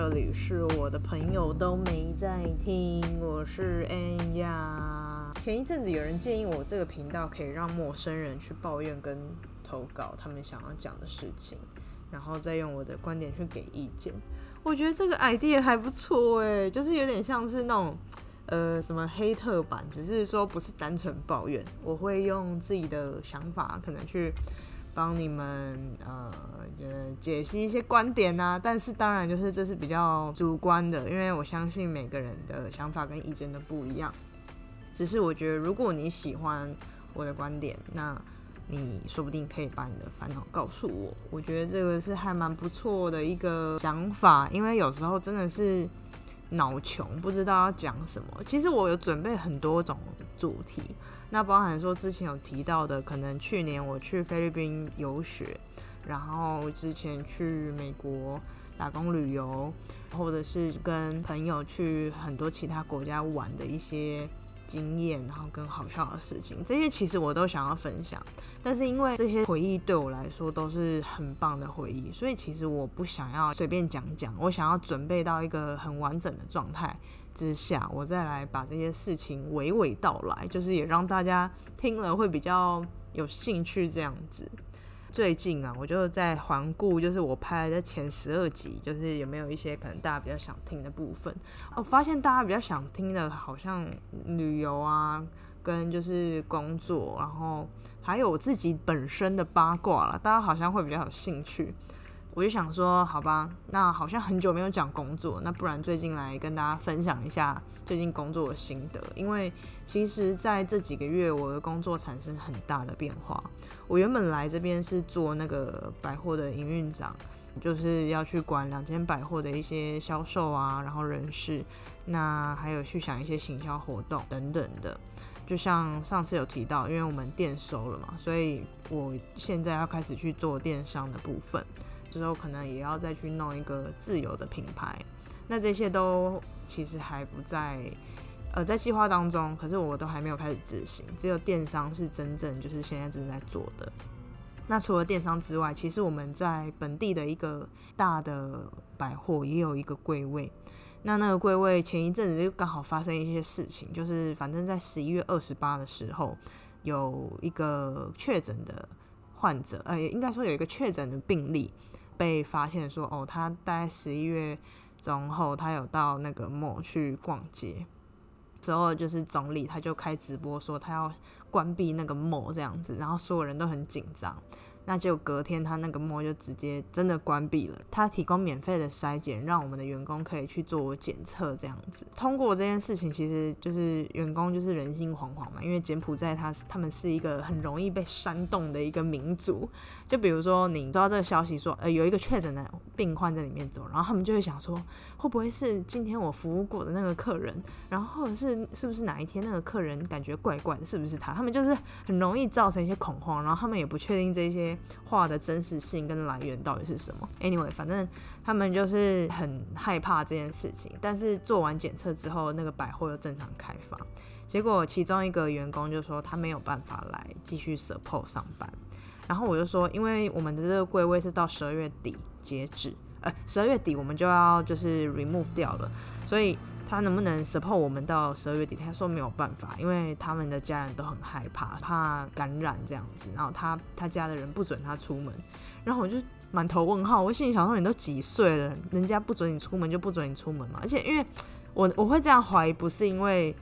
这里是我的朋友都没在听，我是安呀。前一阵子有人建议我这个频道可以让陌生人去抱怨跟投稿他们想要讲的事情，然后再用我的观点去给意见。我觉得这个 idea 还不错哎，就是有点像是那种呃什么黑特版，只是说不是单纯抱怨，我会用自己的想法可能去。帮你们呃解析一些观点呐，但是当然就是这是比较主观的，因为我相信每个人的想法跟意见都不一样。只是我觉得如果你喜欢我的观点，那你说不定可以把你的烦恼告诉我。我觉得这个是还蛮不错的一个想法，因为有时候真的是脑穷，不知道要讲什么。其实我有准备很多种主题。那包含说之前有提到的，可能去年我去菲律宾游学，然后之前去美国打工旅游，或者是跟朋友去很多其他国家玩的一些经验，然后跟好笑的事情，这些其实我都想要分享。但是因为这些回忆对我来说都是很棒的回忆，所以其实我不想要随便讲讲，我想要准备到一个很完整的状态。之下，我再来把这些事情娓娓道来，就是也让大家听了会比较有兴趣这样子。最近啊，我就在环顾，就是我拍的前十二集，就是有没有一些可能大家比较想听的部分。我发现大家比较想听的，好像旅游啊，跟就是工作，然后还有我自己本身的八卦了，大家好像会比较有兴趣。我就想说，好吧，那好像很久没有讲工作，那不然最近来跟大家分享一下最近工作的心得。因为其实在这几个月，我的工作产生很大的变化。我原本来这边是做那个百货的营运长，就是要去管两间百货的一些销售啊，然后人事，那还有去想一些行销活动等等的。就像上次有提到，因为我们店收了嘛，所以我现在要开始去做电商的部分。之后可能也要再去弄一个自由的品牌，那这些都其实还不在呃在计划当中，可是我都还没有开始执行。只有电商是真正就是现在正在做的。那除了电商之外，其实我们在本地的一个大的百货也有一个柜位。那那个柜位前一阵子就刚好发生一些事情，就是反正在十一月二十八的时候，有一个确诊的患者，呃，应该说有一个确诊的病例。被发现说，哦，他大概十一月中后，他有到那个 mall 去逛街，之后就是总理他就开直播说他要关闭那个 mall 这样子，然后所有人都很紧张。那就隔天，他那个膜就直接真的关闭了。他提供免费的筛检，让我们的员工可以去做检测，这样子。通过这件事情，其实就是员工就是人心惶惶嘛，因为柬埔寨他他们是一个很容易被煽动的一个民族。就比如说，你知道这个消息说，呃，有一个确诊的病患在里面走，然后他们就会想说，会不会是今天我服务过的那个客人？然后或者是是不是哪一天那个客人感觉怪怪的，是不是他？他们就是很容易造成一些恐慌，然后他们也不确定这些。话的真实性跟来源到底是什么？Anyway，反正他们就是很害怕这件事情。但是做完检测之后，那个百货又正常开放。结果其中一个员工就说他没有办法来继续 support 上班。然后我就说，因为我们的这个柜位是到十二月底截止，呃，十二月底我们就要就是 remove 掉了，所以。他能不能 support 我们到十二月底？他说没有办法，因为他们的家人都很害怕，怕感染这样子。然后他他家的人不准他出门，然后我就满头问号。我心里想说，你都几岁了，人家不准你出门就不准你出门嘛。而且因为我我会这样怀疑，不是因为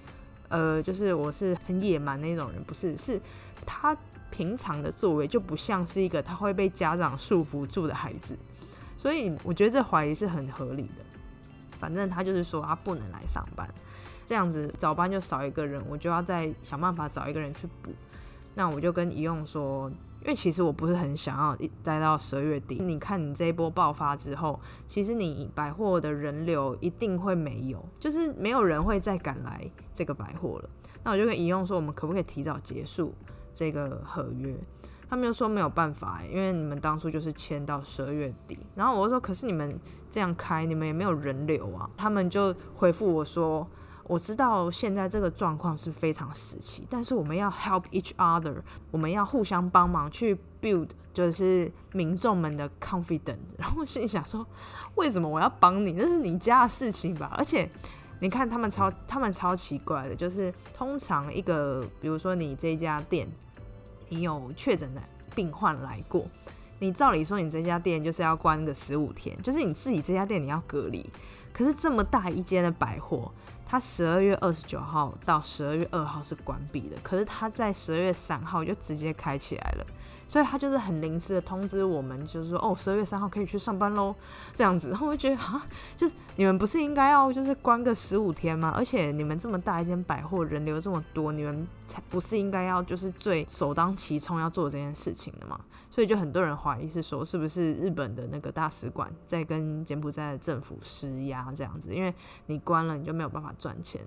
呃，就是我是很野蛮那种人，不是，是他平常的作为就不像是一个他会被家长束缚住的孩子，所以我觉得这怀疑是很合理的。反正他就是说他不能来上班，这样子早班就少一个人，我就要再想办法找一个人去补。那我就跟怡用说，因为其实我不是很想要待到十二月底。你看你这一波爆发之后，其实你百货的人流一定会没有，就是没有人会再赶来这个百货了。那我就跟怡用说，我们可不可以提早结束这个合约？他们又说没有办法，因为你们当初就是签到十二月底。然后我就说，可是你们这样开，你们也没有人流啊。他们就回复我说，我知道现在这个状况是非常时期，但是我们要 help each other，我们要互相帮忙去 build，就是民众们的 confidence。然后我心里想说，为什么我要帮你？那是你家的事情吧？而且你看他们超他们超奇怪的，就是通常一个，比如说你这家店，你有确诊的病患来过，你照理说你这家店就是要关个十五天，就是你自己这家店你要隔离。可是这么大一间的百货。它十二月二十九号到十二月二号是关闭的，可是它在十二月三号就直接开起来了，所以它就是很临时的通知我们，就是说哦，十二月三号可以去上班喽，这样子。然后我就觉得啊，就是你们不是应该要就是关个十五天吗？而且你们这么大一间百货，人流这么多，你们才不是应该要就是最首当其冲要做这件事情的吗？所以就很多人怀疑是说，是不是日本的那个大使馆在跟柬埔寨的政府施压这样子？因为你关了，你就没有办法赚钱。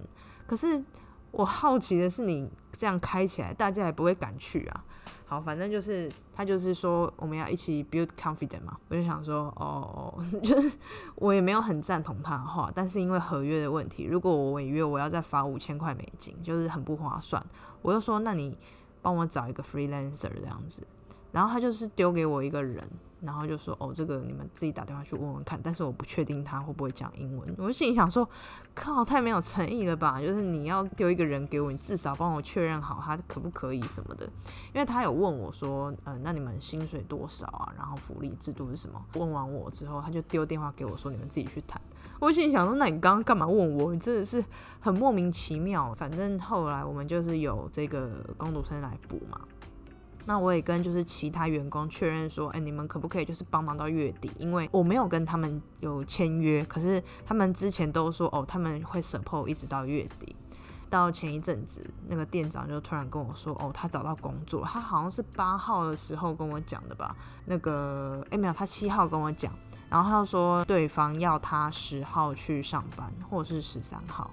可是我好奇的是，你这样开起来，大家也不会敢去啊。好，反正就是他就是说我们要一起 build confidence 嘛。我就想说，哦，就是我也没有很赞同他的话，但是因为合约的问题，如果我违约，我要再罚五千块美金，就是很不划算。我就说，那你帮我找一个 freelancer 这样子。然后他就是丢给我一个人，然后就说：“哦，这个你们自己打电话去问问看。”但是我不确定他会不会讲英文。我就心里想说：“靠，太没有诚意了吧！就是你要丢一个人给我，你至少帮我确认好他可不可以什么的。”因为他有问我说：“嗯，那你们薪水多少啊？然后福利制度是什么？”问完我之后，他就丢电话给我说：“你们自己去谈。”我心里想说：“那你刚刚干嘛问我？你真的是很莫名其妙。”反正后来我们就是有这个工读生来补嘛。那我也跟就是其他员工确认说，哎，你们可不可以就是帮忙到月底？因为我没有跟他们有签约，可是他们之前都说，哦，他们会 support 一直到月底。到前一阵子，那个店长就突然跟我说，哦，他找到工作，他好像是八号的时候跟我讲的吧？那个，哎，没有，他七号跟我讲，然后他就说对方要他十号去上班，或者是十三号，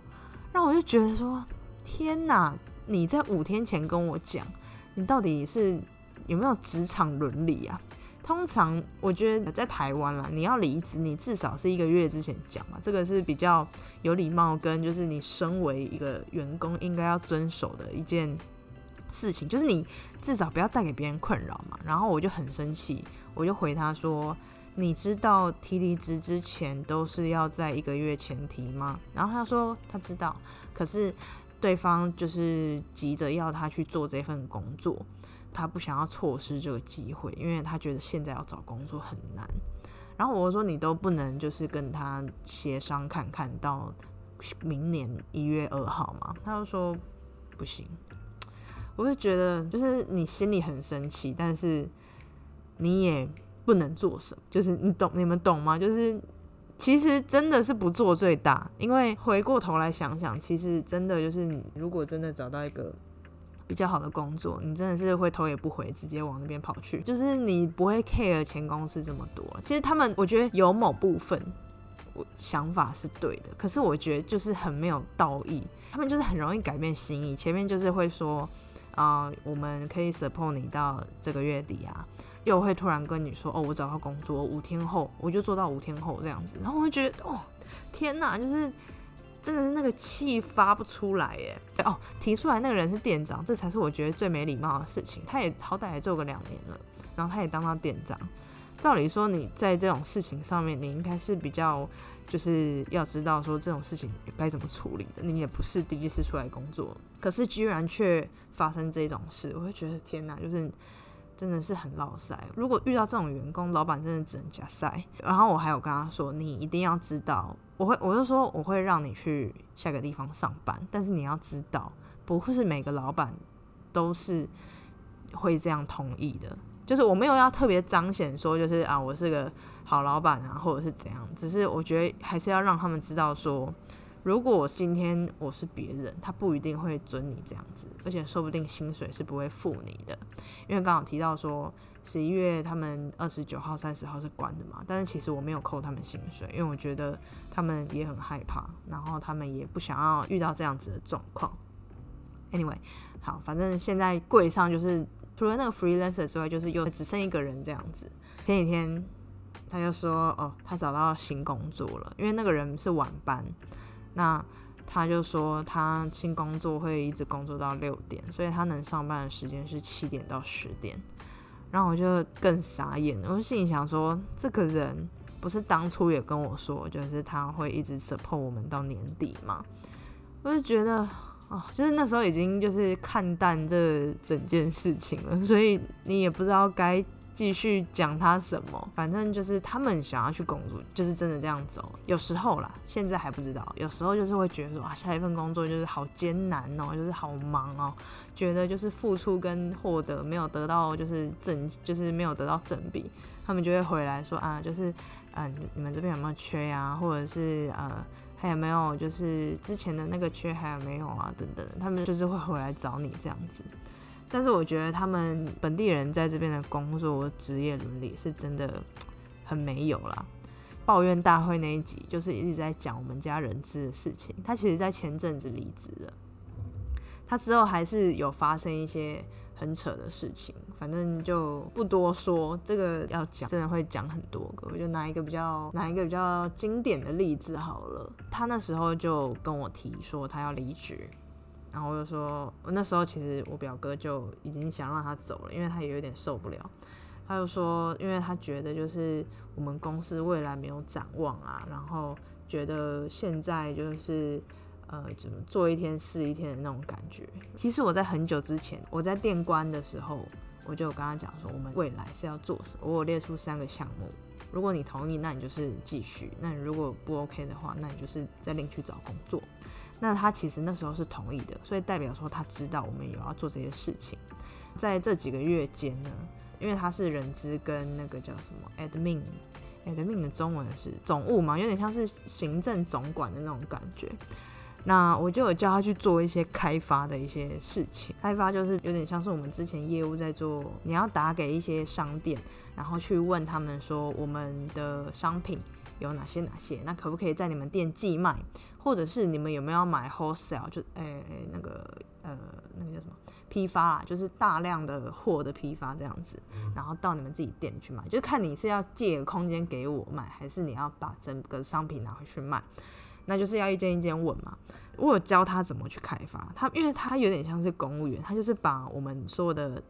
让我就觉得说，天哪，你在五天前跟我讲。你到底是有没有职场伦理啊？通常我觉得在台湾啦，你要离职，你至少是一个月之前讲嘛，这个是比较有礼貌，跟就是你身为一个员工应该要遵守的一件事情，就是你至少不要带给别人困扰嘛。然后我就很生气，我就回他说：“你知道提离职之前都是要在一个月前提吗？”然后他说他知道，可是。对方就是急着要他去做这份工作，他不想要错失这个机会，因为他觉得现在要找工作很难。然后我说你都不能就是跟他协商看看到明年一月二号嘛？他就说不行。我就觉得就是你心里很生气，但是你也不能做什么，就是你懂你们懂吗？就是。其实真的是不做最大，因为回过头来想想，其实真的就是，你如果真的找到一个比较好的工作，你真的是会头也不回，直接往那边跑去，就是你不会 care 前公司这么多。其实他们，我觉得有某部分我想法是对的，可是我觉得就是很没有道义，他们就是很容易改变心意。前面就是会说啊，我们可以 support 你到这个月底啊。又会突然跟你说：“哦，我找到工作，五天后我就做到五天后这样子。”然后我会觉得：“哦，天哪，就是真的是那个气发不出来耶！”哦，提出来那个人是店长，这才是我觉得最没礼貌的事情。他也好歹也做个两年了，然后他也当到店长。照理说，你在这种事情上面，你应该是比较就是要知道说这种事情该怎么处理的。你也不是第一次出来工作，可是居然却发生这种事，我会觉得天哪，就是。真的是很老塞。如果遇到这种员工，老板真的只能加塞。然后我还有跟他说，你一定要知道，我会，我就说我会让你去下个地方上班，但是你要知道，不会是每个老板都是会这样同意的。就是我没有要特别彰显说，就是啊，我是个好老板啊，或者是怎样。只是我觉得还是要让他们知道说。如果我今天我是别人，他不一定会准你这样子，而且说不定薪水是不会付你的，因为刚好提到说十一月他们二十九号、三十号是关的嘛，但是其实我没有扣他们薪水，因为我觉得他们也很害怕，然后他们也不想要遇到这样子的状况。Anyway，好，反正现在柜上就是除了那个 freelancer 之外，就是又只剩一个人这样子。前几天他就说，哦，他找到新工作了，因为那个人是晚班。那他就说他新工作会一直工作到六点，所以他能上班的时间是七点到十点。然后我就更傻眼，我就心里想说，这个人不是当初也跟我说，就是他会一直 support 我们到年底吗？我就觉得，哦，就是那时候已经就是看淡这整件事情了，所以你也不知道该。继续讲他什么，反正就是他们想要去工作，就是真的这样走。有时候啦，现在还不知道。有时候就是会觉得说，啊，下一份工作就是好艰难哦，就是好忙哦，觉得就是付出跟获得没有得到就是正，就是没有得到正比。他们就会回来说啊，就是嗯，你们这边有没有缺呀？或者是呃，还有没有就是之前的那个缺还有没有啊？等等，他们就是会回来找你这样子。但是我觉得他们本地人在这边的工作职业伦理是真的很没有啦。抱怨大会那一集就是一直在讲我们家人资的事情。他其实在前阵子离职了，他之后还是有发生一些很扯的事情，反正就不多说。这个要讲真的会讲很多个，我就拿一个比较拿一个比较经典的例子好了。他那时候就跟我提说他要离职。然后我就说，我那时候其实我表哥就已经想让他走了，因为他也有点受不了。他就说，因为他觉得就是我们公司未来没有展望啊，然后觉得现在就是呃，怎么做一天是一天的那种感觉。其实我在很久之前，我在电关的时候，我就跟他讲说，我们未来是要做什么。我列出三个项目，如果你同意，那你就是继续；那你如果不 OK 的话，那你就是再另去找工作。那他其实那时候是同意的，所以代表说他知道我们有要做这些事情。在这几个月间呢，因为他是人资跟那个叫什么 admin，admin 的中文是总务嘛，有点像是行政总管的那种感觉。那我就有叫他去做一些开发的一些事情，开发就是有点像是我们之前业务在做，你要打给一些商店，然后去问他们说我们的商品有哪些哪些，那可不可以在你们店寄卖？或者是你们有没有买 wholesale？就诶诶那个呃那个叫什么批发啊？就是大量的货的批发这样子，然后到你们自己店去买，就看你是要借个空间给我买，还是你要把整个商品拿回去卖，那就是要一间一间问嘛。我有教他怎么去开发，他因为他有点像是公务员，他就是把我们所有的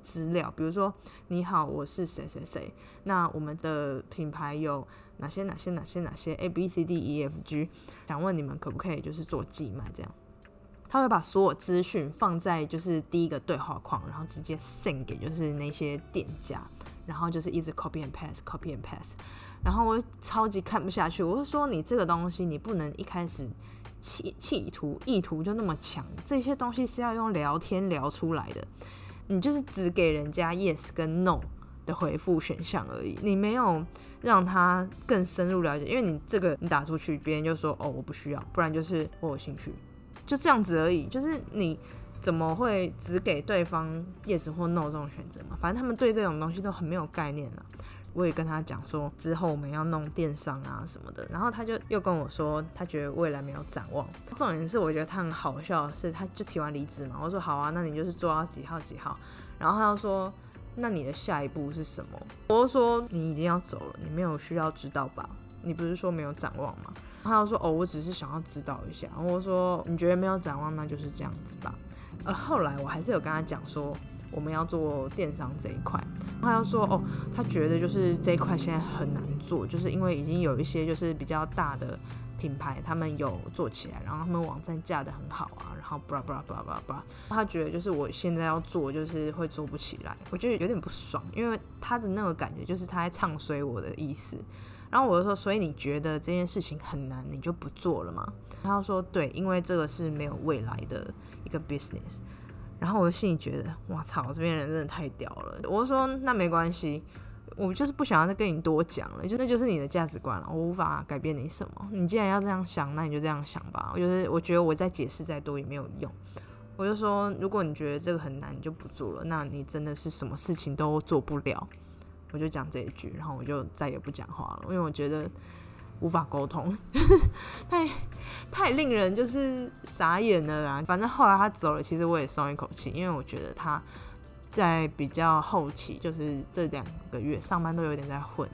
资料，比如说你好，我是谁谁谁，那我们的品牌有。哪些哪些哪些哪些 A B C D E F G，想问你们可不可以就是做寄卖这样？他会把所有资讯放在就是第一个对话框，然后直接 send 给就是那些店家，然后就是一直 copy and paste，copy and paste。然后我超级看不下去，我是说你这个东西你不能一开始企企图意图就那么强，这些东西是要用聊天聊出来的，你就是只给人家 yes 跟 no 的回复选项而已，你没有。让他更深入了解，因为你这个你打出去，别人就说哦我不需要，不然就是我有兴趣，就这样子而已。就是你怎么会只给对方 yes 或 no 这种选择嘛？反正他们对这种东西都很没有概念了。我也跟他讲说之后我们要弄电商啊什么的，然后他就又跟我说他觉得未来没有展望。重点是我觉得他很好笑，是他就提完离职嘛，我说好啊，那你就是做到几号几号，然后他就说。那你的下一步是什么？我说你已经要走了，你没有需要知道吧？你不是说没有展望吗？他又说哦，我只是想要知道一下。我说你觉得没有展望，那就是这样子吧。呃，后来我还是有跟他讲说我们要做电商这一块。他要说哦，他觉得就是这一块现在很难做，就是因为已经有一些就是比较大的。品牌他们有做起来，然后他们网站架的很好啊，然后巴拉巴拉巴拉巴拉，他觉得就是我现在要做，就是会做不起来，我觉得有点不爽，因为他的那个感觉就是他在唱衰我的意思。然后我就说，所以你觉得这件事情很难，你就不做了吗？他说对，因为这个是没有未来的一个 business。然后我就心里觉得，哇操，这边人真的太屌了。我就说那没关系。我就是不想要再跟你多讲了，就那就是你的价值观了，我无法改变你什么。你既然要这样想，那你就这样想吧。我觉得，我觉得我再解释再多也没有用。我就说，如果你觉得这个很难，你就不做了。那你真的是什么事情都做不了。我就讲这一句，然后我就再也不讲话了，因为我觉得无法沟通，太太令人就是傻眼了啦。反正后来他走了，其实我也松一口气，因为我觉得他。在比较后期，就是这两个月上班都有点在混，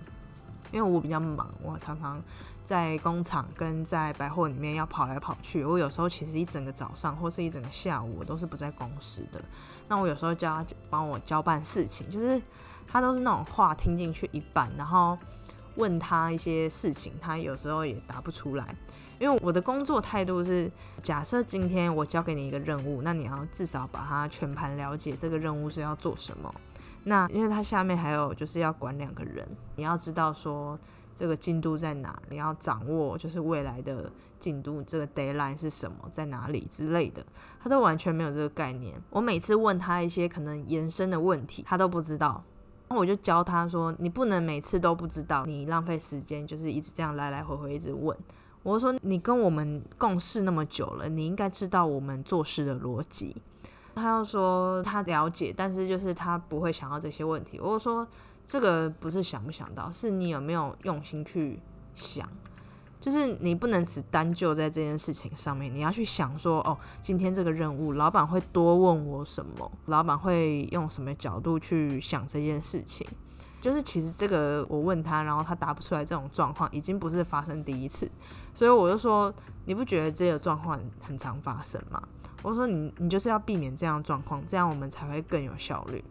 因为我比较忙，我常常在工厂跟在百货里面要跑来跑去。我有时候其实一整个早上或是一整个下午，我都是不在公司的。那我有时候叫他帮我交办事情，就是他都是那种话听进去一半，然后问他一些事情，他有时候也答不出来。因为我的工作态度是，假设今天我交给你一个任务，那你要至少把它全盘了解，这个任务是要做什么。那因为他下面还有就是要管两个人，你要知道说这个进度在哪，你要掌握就是未来的进度，这个 deadline 是什么，在哪里之类的，他都完全没有这个概念。我每次问他一些可能延伸的问题，他都不知道。那我就教他说，你不能每次都不知道，你浪费时间，就是一直这样来来回回一直问。我说你跟我们共事那么久了，你应该知道我们做事的逻辑。他又说他了解，但是就是他不会想到这些问题。我说这个不是想不想到，是你有没有用心去想。就是你不能只单就在这件事情上面，你要去想说，哦，今天这个任务，老板会多问我什么？老板会用什么角度去想这件事情？就是其实这个我问他，然后他答不出来，这种状况已经不是发生第一次，所以我就说你不觉得这个状况很常发生吗？我说你你就是要避免这样状况，这样我们才会更有效率。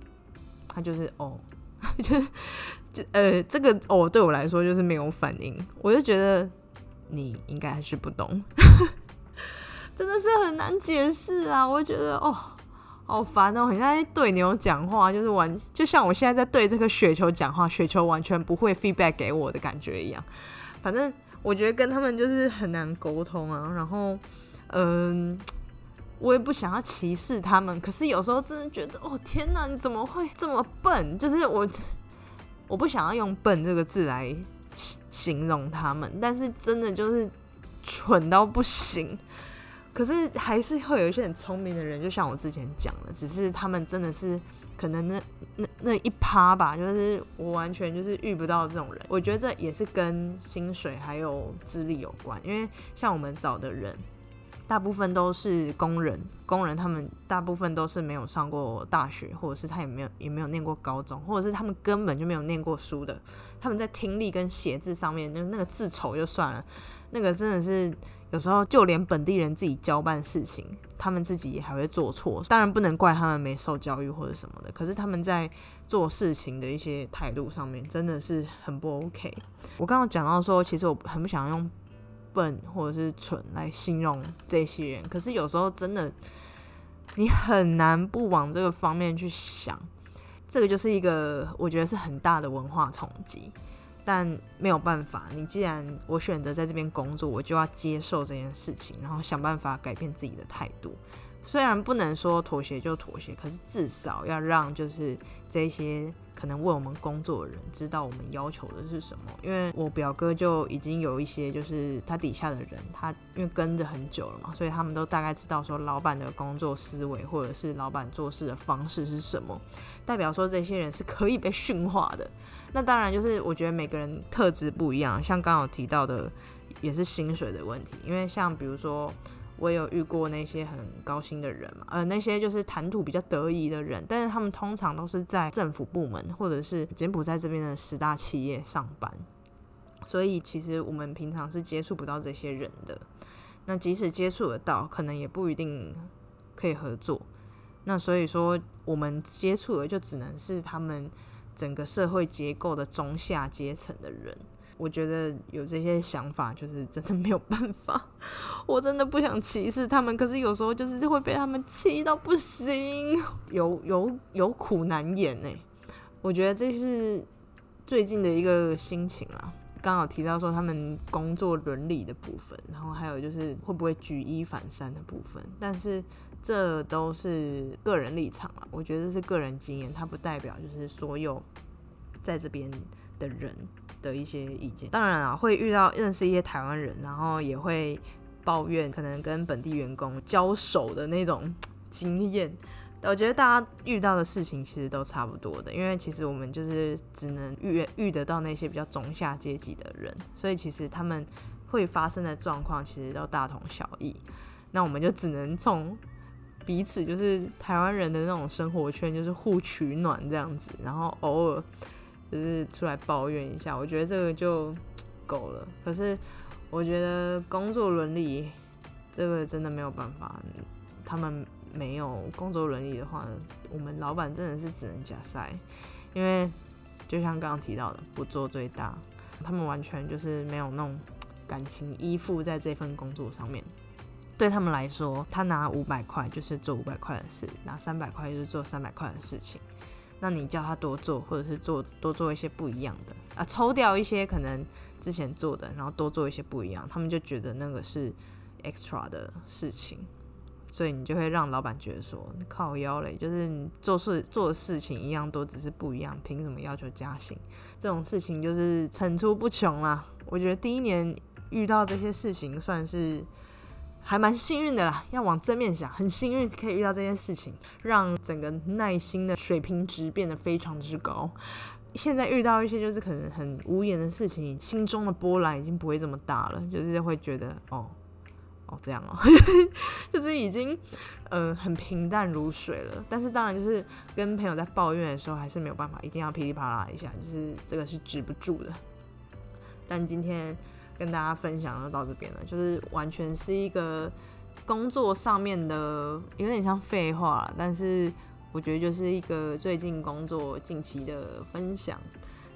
他就是哦，就是就呃这个哦对我来说就是没有反应，我就觉得你应该还是不懂，真的是很难解释啊！我就觉得哦。好烦哦，很像在对牛讲话，就是完，就像我现在在对这个雪球讲话，雪球完全不会 feedback 给我的感觉一样。反正我觉得跟他们就是很难沟通啊。然后，嗯，我也不想要歧视他们，可是有时候真的觉得，哦天哪，你怎么会这么笨？就是我，我不想要用笨这个字来形容他们，但是真的就是蠢到不行。可是还是会有一些很聪明的人，就像我之前讲的，只是他们真的是可能那那那一趴吧，就是我完全就是遇不到这种人。我觉得这也是跟薪水还有资历有关，因为像我们找的人，大部分都是工人，工人他们大部分都是没有上过大学，或者是他也没有也没有念过高中，或者是他们根本就没有念过书的。他们在听力跟写字上面，就那个字丑就算了，那个真的是。有时候就连本地人自己交办事情，他们自己也还会做错。当然不能怪他们没受教育或者什么的，可是他们在做事情的一些态度上面真的是很不 OK。我刚刚讲到说，其实我很不想用笨或者是蠢来形容这些人，可是有时候真的你很难不往这个方面去想。这个就是一个我觉得是很大的文化冲击。但没有办法，你既然我选择在这边工作，我就要接受这件事情，然后想办法改变自己的态度。虽然不能说妥协就妥协，可是至少要让就是这些可能为我们工作的人知道我们要求的是什么。因为我表哥就已经有一些就是他底下的人，他因为跟着很久了嘛，所以他们都大概知道说老板的工作思维或者是老板做事的方式是什么，代表说这些人是可以被驯化的。那当然，就是我觉得每个人特质不一样，像刚好提到的，也是薪水的问题。因为像比如说，我有遇过那些很高薪的人嘛，呃，那些就是谈吐比较得意的人，但是他们通常都是在政府部门或者是柬埔寨这边的十大企业上班，所以其实我们平常是接触不到这些人的。那即使接触得到，可能也不一定可以合作。那所以说，我们接触的就只能是他们。整个社会结构的中下阶层的人，我觉得有这些想法，就是真的没有办法。我真的不想歧视他们，可是有时候就是会被他们气到不行，有有有苦难言呢。我觉得这是最近的一个心情啊。刚好提到说他们工作伦理的部分，然后还有就是会不会举一反三的部分，但是。这都是个人立场啊，我觉得是个人经验，它不代表就是所有在这边的人的一些意见。当然啊，会遇到认识一些台湾人，然后也会抱怨可能跟本地员工交手的那种经验。我觉得大家遇到的事情其实都差不多的，因为其实我们就是只能遇遇得到那些比较中下阶级的人，所以其实他们会发生的状况其实都大同小异。那我们就只能从彼此就是台湾人的那种生活圈，就是互取暖这样子，然后偶尔就是出来抱怨一下，我觉得这个就够了。可是我觉得工作伦理这个真的没有办法，他们没有工作伦理的话，我们老板真的是只能假塞，因为就像刚刚提到的，不做最大，他们完全就是没有那种感情依附在这份工作上面。对他们来说，他拿五百块就是做五百块的事，拿三百块就是做三百块的事情。那你叫他多做，或者是做多做一些不一样的啊，抽掉一些可能之前做的，然后多做一些不一样，他们就觉得那个是 extra 的事情，所以你就会让老板觉得说靠腰嘞，就是你做事做事情一样多，只是不一样，凭什么要求加薪？这种事情就是层出不穷啦。我觉得第一年遇到这些事情算是。还蛮幸运的啦，要往正面想，很幸运可以遇到这件事情，让整个耐心的水平值变得非常之高。现在遇到一些就是可能很无言的事情，心中的波澜已经不会这么大了，就是会觉得哦哦这样哦，就是已经呃很平淡如水了。但是当然就是跟朋友在抱怨的时候，还是没有办法，一定要噼里啪啦一下，就是这个是止不住的。但今天。跟大家分享就到这边了，就是完全是一个工作上面的，有点像废话，但是我觉得就是一个最近工作近期的分享。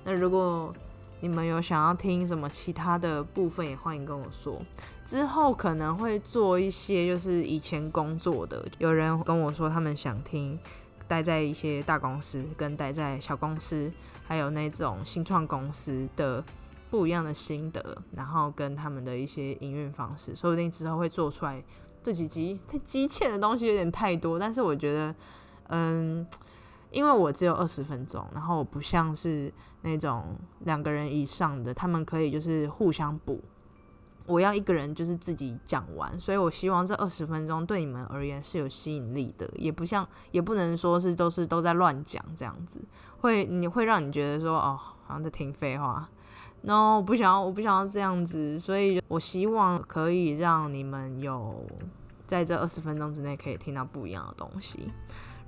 那如果你们有想要听什么其他的部分，也欢迎跟我说。之后可能会做一些就是以前工作的，有人跟我说他们想听待在一些大公司，跟待在小公司，还有那种新创公司的。不一样的心得，然后跟他们的一些营运方式，说不定之后会做出来。这几集太积欠的东西有点太多，但是我觉得，嗯，因为我只有二十分钟，然后我不像是那种两个人以上的，他们可以就是互相补。我要一个人就是自己讲完，所以我希望这二十分钟对你们而言是有吸引力的，也不像，也不能说是都是都在乱讲这样子，会你会让你觉得说哦，好像在听废话。no，我不想要，我不想要这样子，所以我希望可以让你们有在这二十分钟之内可以听到不一样的东西。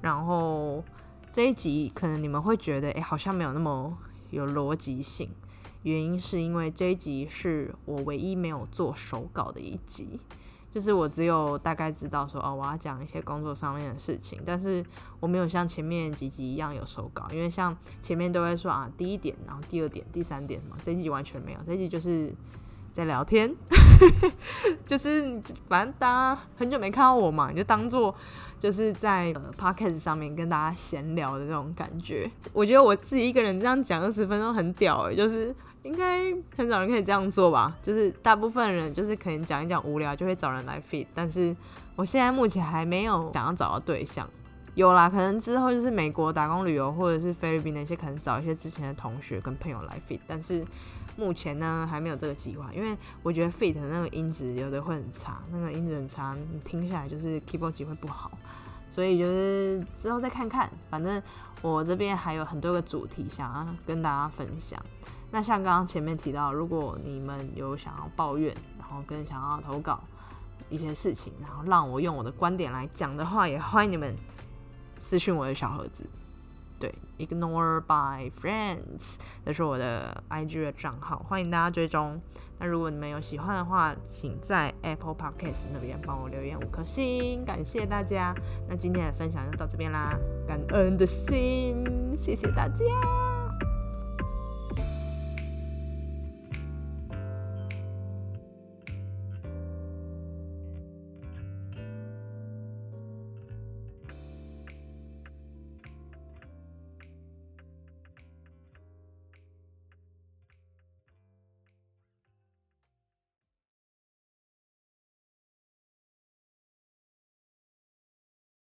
然后这一集可能你们会觉得，哎，好像没有那么有逻辑性，原因是因为这一集是我唯一没有做手稿的一集。就是我只有大概知道说哦，我要讲一些工作上面的事情，但是我没有像前面几集一样有手稿，因为像前面都会说啊，第一点，然后第二点，第三点什么，这一集完全没有，这一集就是在聊天，就是反正大家很久没看到我嘛，你就当做就是在 podcast 上面跟大家闲聊的这种感觉。我觉得我自己一个人这样讲二十分钟很屌哎，就是。应该很少人可以这样做吧？就是大部分人就是可能讲一讲无聊就会找人来 fit，但是我现在目前还没有想要找到对象。有啦，可能之后就是美国打工旅游或者是菲律宾那些，可能找一些之前的同学跟朋友来 fit，但是目前呢还没有这个计划，因为我觉得 fit 那个音质有的会很差，那个音质很差，你听下来就是 keyboard 机会不好，所以就是之后再看看。反正我这边还有很多个主题想要跟大家分享。那像刚刚前面提到，如果你们有想要抱怨，然后跟想要投稿一些事情，然后让我用我的观点来讲的话，也欢迎你们私讯我的小盒子。对，Ignore by Friends，这是我的 IG 的账号，欢迎大家追踪。那如果你们有喜欢的话，请在 Apple Podcast 那边帮我留言五颗星，感谢大家。那今天的分享就到这边啦，感恩的心，谢谢大家。